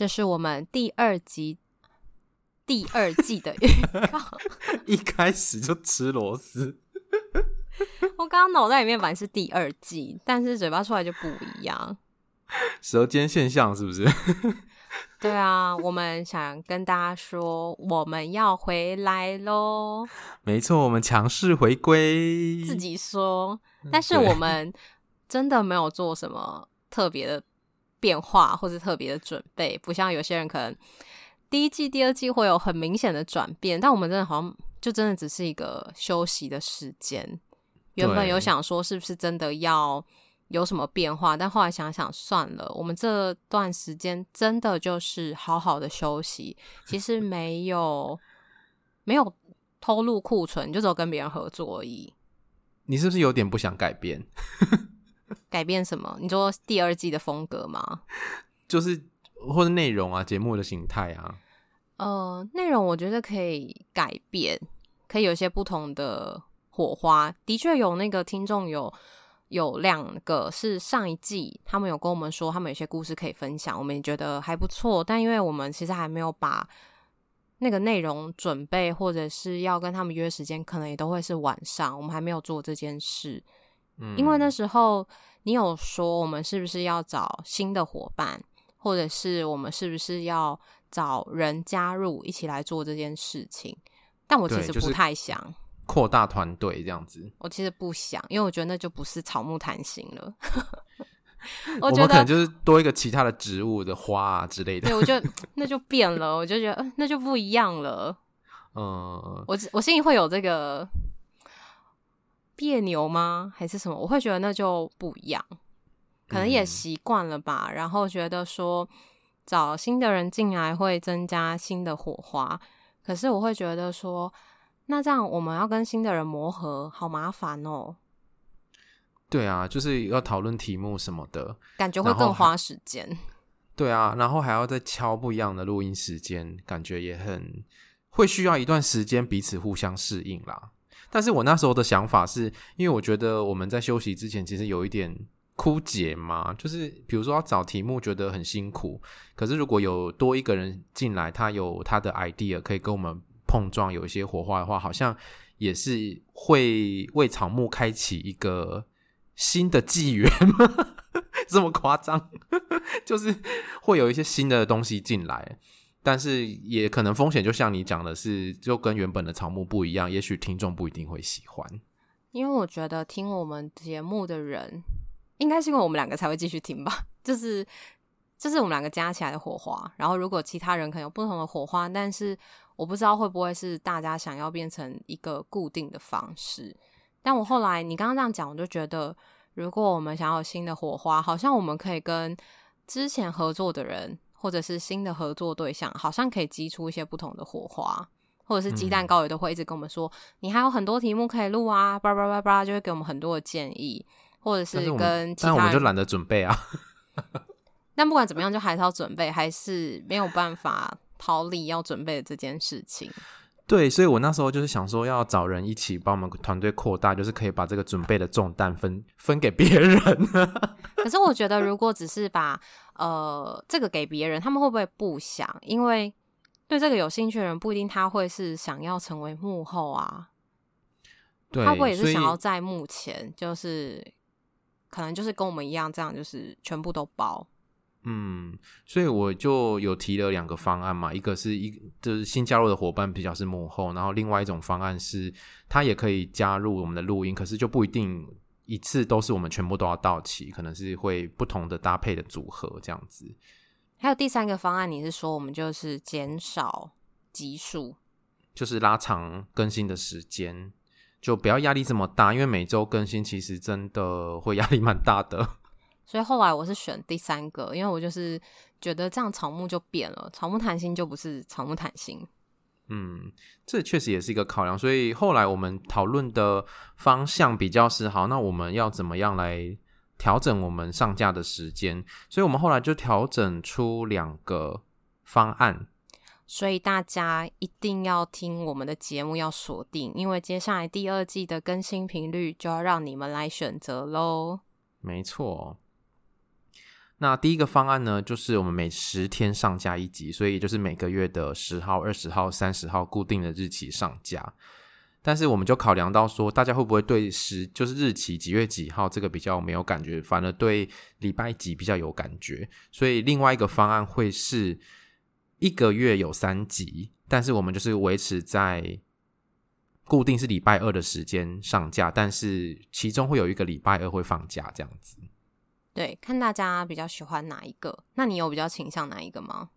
这是我们第二集第二季的预告，一开始就吃螺丝。我刚刚脑袋里面本来是第二季，但是嘴巴出来就不一样。舌尖现象是不是？对啊，我们想跟大家说，我们要回来喽。没错，我们强势回归。自己说，但是我们真的没有做什么特别的变化，或者特别的准备，不像有些人可能第一季、第二季会有很明显的转变，但我们真的好像就真的只是一个休息的时间。原本有想说，是不是真的要有什么变化？但后来想想，算了，我们这段时间真的就是好好的休息。其实没有没有偷录库存，就只有跟别人合作而已。你是不是有点不想改变？改变什么？你说第二季的风格吗？就是或者内容啊，节目的形态啊。呃，内容我觉得可以改变，可以有一些不同的。火花的确有，那个听众有有两个是上一季，他们有跟我们说，他们有些故事可以分享，我们也觉得还不错。但因为我们其实还没有把那个内容准备，或者是要跟他们约时间，可能也都会是晚上，我们还没有做这件事。嗯，因为那时候你有说，我们是不是要找新的伙伴，或者是我们是不是要找人加入一起来做这件事情？但我其实不太想。扩大团队这样子，我其实不想，因为我觉得那就不是草木谈心了。我，我们可能就是多一个其他的植物的花啊之类的。对，我觉得那就变了，我就觉得那就不一样了。嗯，我我心里会有这个别扭吗？还是什么？我会觉得那就不一样，可能也习惯了吧。嗯。然后觉得说找新的人进来会增加新的火花，可是我会觉得说。那这样我们要跟新的人磨合，好麻烦哦。对啊，就是要讨论题目什么的，感觉会更花时间。对啊，然后还要再敲不一样的录音时间，感觉也很会需要一段时间彼此互相适应啦。但是我那时候的想法是，因为我觉得我们在休息之前其实有一点枯竭嘛，就是比如说要找题目觉得很辛苦，可是如果有多一个人进来，他有他的 idea 可以跟我们。碰撞有一些火花的话，好像也是会为草木开启一个新的纪元？这么夸张？就是会有一些新的东西进来，但是也可能风险，就像你讲的是，就跟原本的草木不一样，也许听众不一定会喜欢。因为我觉得听我们节目的人，应该是因为我们两个才会继续听吧，就是这、就是我们两个加起来的火花。然后如果其他人可能有不同的火花，但是。我不知道会不会是大家想要变成一个固定的方式，但我后来你刚刚这样讲，我就觉得，如果我们想要新的火花，好像我们可以跟之前合作的人，或者是新的合作对象，好像可以激出一些不同的火花，或者是鸡蛋糕也都会一直跟我们说，嗯、你还有很多题目可以录啊，叭叭叭叭，就会给我们很多的建议，或者是跟其他，但我们就懒得准备啊。但不管怎么样，就还是要准备，还是没有办法。逃离要准备的这件事情，对，所以我那时候就是想说，要找人一起帮我们团队扩大，就是可以把这个准备的重担分分给别人。可是我觉得，如果只是把呃这个给别人，他们会不会不想？因为对这个有兴趣的人，不一定他会是想要成为幕后啊。对，他会也是想要在幕前，就是可能就是跟我们一样，这样就是全部都包。嗯，所以我就有提了两个方案嘛，一个是一就是新加入的伙伴比较是幕后，然后另外一种方案是他也可以加入我们的录音，可是就不一定一次都是我们全部都要到齐，可能是会不同的搭配的组合这样子。还有第三个方案，你是说我们就是减少集数，就是拉长更新的时间，就不要压力这么大，因为每周更新其实真的会压力蛮大的。所以后来我是选第三个，因为我就是觉得这样草木就变了，草木谈心就不是草木谈心。嗯，这确实也是一个考量。所以后来我们讨论的方向比较是好，那我们要怎么样来调整我们上架的时间？所以我们后来就调整出两个方案。所以大家一定要听我们的节目，要锁定，因为接下来第二季的更新频率就要让你们来选择喽。没错。那第一个方案呢，就是我们每十天上架一集，所以就是每个月的十号、二十号、三十号固定的日期上架。但是我们就考量到说，大家会不会对时就是日期几月几号这个比较没有感觉，反而对礼拜几比较有感觉。所以另外一个方案会是一个月有三集，但是我们就是维持在固定是礼拜二的时间上架，但是其中会有一个礼拜二会放假这样子。对，看大家比较喜欢哪一个？那你有比较倾向哪一个吗？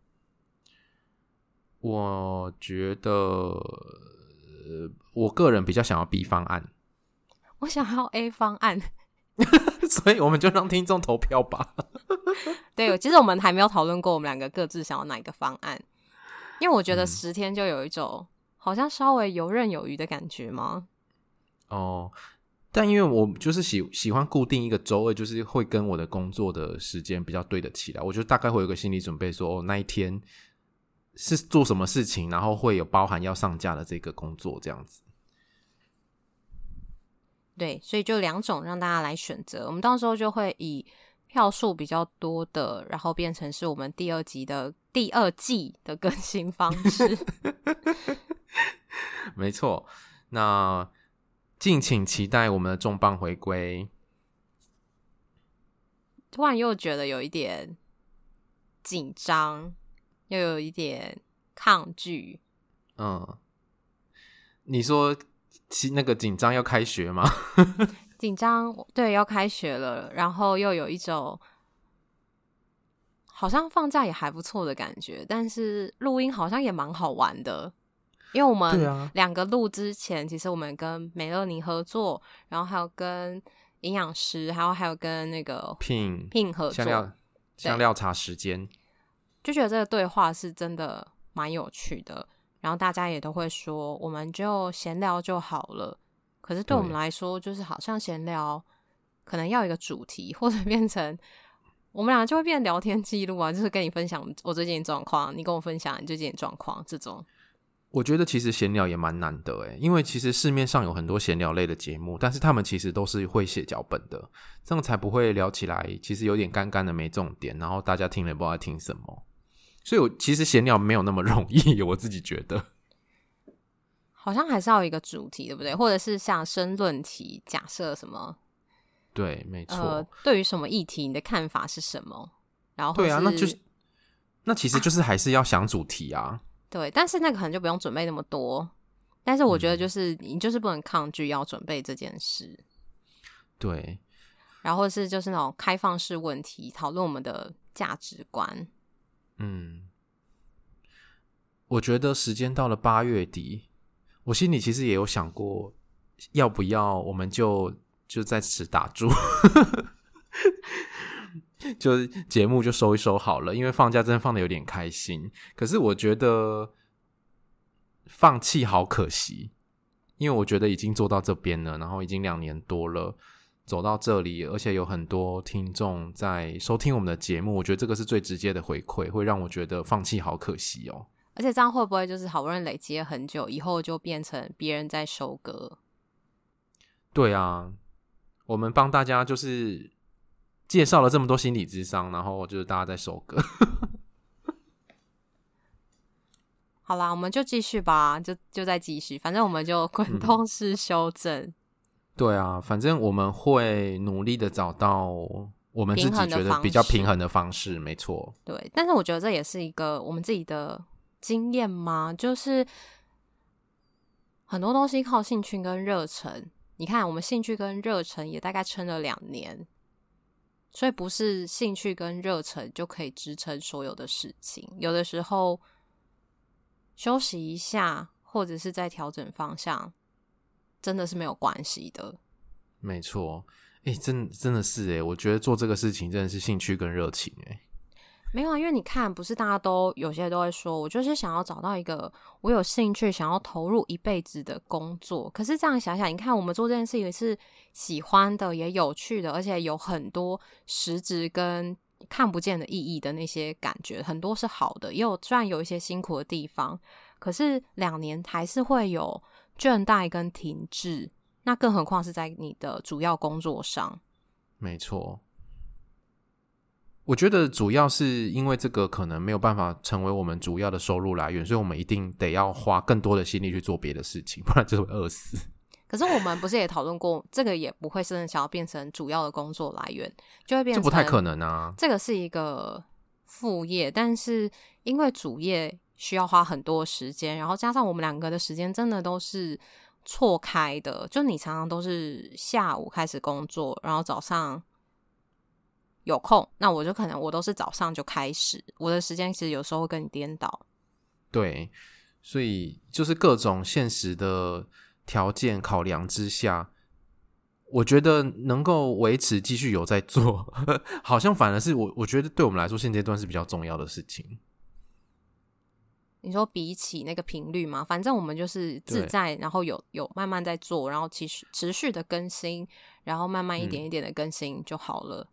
我觉得，呃，我个人比较想要 B 方案。我想要 A 方案，所以我们就让听众投票吧。对，其实我们还没有讨论过我们两个各自想要哪一个方案，因为我觉得十天就有一种、嗯、好像稍微游刃有余的感觉吗？哦。但因为我就是喜喜欢固定一个周二，就是会跟我的工作的时间比较对得起来。我就大概会有个心理准备说，说哦，那一天是做什么事情，然后会有包含要上架的这个工作这样子。对，所以就两种让大家来选择。我们到时候就会以票数比较多的，然后变成是我们第二集的第二季的更新方式。没错，那。敬请期待我们的重磅回归。突然又觉得有一点紧张，又有一点抗拒。嗯，你说其那个紧张要开学吗？紧张，对，要开学了，然后又有一种好像放假也还不错的感觉，但是录音好像也蛮好玩的。因为我们两个录之前，其实我们跟美乐妮合作，然后还有跟营养师，还有还有跟那个 Pin Pin 合作，香料香料茶时间，就觉得这个对话是真的蛮有趣的。然后大家也都会说，我们就闲聊就好了。可是对我们来说，就是好像闲聊可能要一个主题，或者变成我们俩就会变成聊天记录啊，就是跟你分享我最近的状况，你跟我分享你最近的状况这种。我觉得其实闲聊也蛮难得诶，因为其实市面上有很多闲聊类的节目，但是他们其实都是会写脚本的，这样才不会聊起来其实有点干干的没重点，然后大家听了也不知道听什么。所以我其实闲聊没有那么容易，我自己觉得，好像还是要有一个主题，对不对？或者是像申论题，假设什么？对，没错。呃，对于什么议题，你的看法是什么？然后对啊，那就是那其实就是还是要想主题啊。啊对，但是那个可能就不用准备那么多。但是我觉得，就是、嗯、你就是不能抗拒要准备这件事。对，然后是就是那种开放式问题，讨论我们的价值观。嗯，我觉得时间到了八月底，我心里其实也有想过，要不要我们就就在此打住。就节目就收一收好了，因为放假真的放的有点开心。可是我觉得放弃好可惜，因为我觉得已经做到这边了，然后已经两年多了，走到这里，而且有很多听众在收听我们的节目，我觉得这个是最直接的回馈，会让我觉得放弃好可惜哦。而且这样会不会就是好不容易累积了很久，以后就变成别人在收割？对啊，我们帮大家就是。介绍了这么多心理智商，然后就是大家在收割。好啦，我们就继续吧，就就再继续，反正我们就滚动式修正。嗯。对啊，反正我们会努力的找到我们自己觉得比较平衡的方式，没错。对，但是我觉得这也是一个我们自己的经验嘛，就是很多东西靠兴趣跟热忱。你看，我们兴趣跟热忱也大概撑了两年。所以不是兴趣跟热忱就可以支撑所有的事情，有的时候休息一下，或者是在调整方向，真的是没有关系的。没错，哎、欸，真真的是哎，我觉得做这个事情真的是兴趣跟热情哎。没有啊，因为你看，不是大家都有些都会说，我就是想要找到一个我有兴趣、想要投入一辈子的工作。可是这样想想，你看我们做这件事情是喜欢的，也有趣的，而且有很多实质跟看不见的意义的那些感觉，很多是好的，也有虽然有一些辛苦的地方，可是两年还是会有倦怠跟停滞。那更何况是在你的主要工作上。没错。我觉得主要是因为这个可能没有办法成为我们主要的收入来源，所以我们一定得要花更多的心力去做别的事情，不然就会饿死。可是我们不是也讨论过，这个也不会是想要变成主要的工作来源，就会变成这不太可能啊。这个是一个副业，但是因为主业需要花很多时间，然后加上我们两个的时间真的都是错开的，就你常常都是下午开始工作，然后早上有空，那我就可能我都是早上就开始，我的时间其实有时候会跟你颠倒。对，所以就是各种现实的。条件考量之下，我觉得能够维持继续有在做，好像反而是我我觉得对我们来说现阶段是比较重要的事情。你说比起那个频率嘛？反正我们就是自在，然后有有慢慢在做，然后持续持续的更新，然后慢慢一点一点的更新就好了。嗯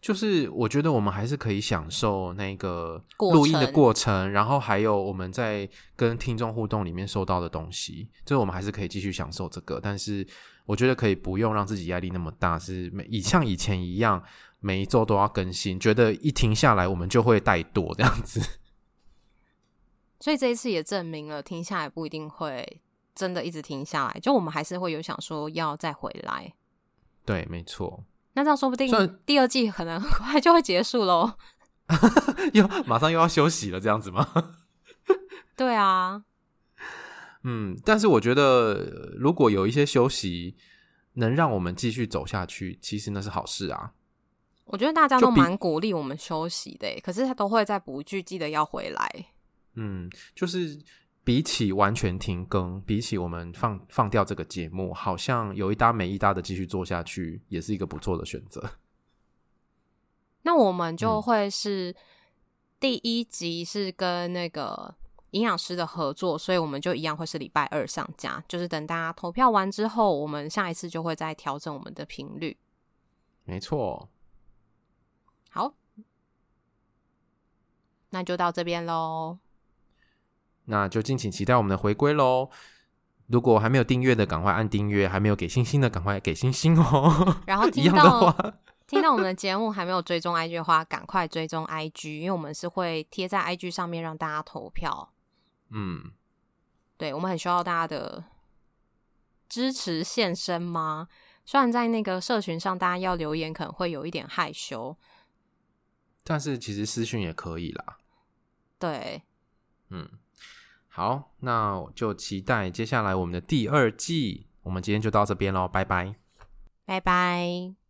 就是我觉得我们还是可以享受那个录音的过程，过程然后还有我们在跟听众互动里面收到的东西，这我们还是可以继续享受这个。但是我觉得可以不用让自己压力那么大，是每以像以前一样每一周都要更新，觉得一停下来我们就会怠惰这样子。所以这一次也证明了停下来不一定会真的一直停下来，就我们还是会有想说要再回来。对，没错。那这样说不定第二季可能很 快就会结束喽，又马上又要休息了，这样子吗？对啊，嗯，但是我觉得如果有一些休息能让我们继续走下去，其实那是好事啊。我觉得大家都蛮鼓励我们休息的，可是他都会在补剧，记得要回来。嗯，就是。比起完全停更，比起我们放放掉这个节目，好像有一搭没一搭的继续做下去，也是一个不错的选择。那我们就会是第一集是跟那个营养师的合作，嗯、所以我们就一样会是礼拜二上架。就是等大家投票完之后，我们下一次就会再调整我们的频率。没错。好，那就到这边喽。那就敬请期待我们的回归喽！如果还没有订阅的，赶快按订阅；还没有给星星的，赶快给星星哦。然后听到听到我们的节目还没有追踪 IG 的话，赶快追踪 IG，因为我们是会贴在 IG 上面让大家投票。嗯，对，我们很需要大家的支持现身吗？虽然在那个社群上，大家要留言可能会有一点害羞，但是其实私讯也可以啦。对，嗯。好，那我就期待接下来我们的第二季。我们今天就到这边喽，拜拜，拜拜。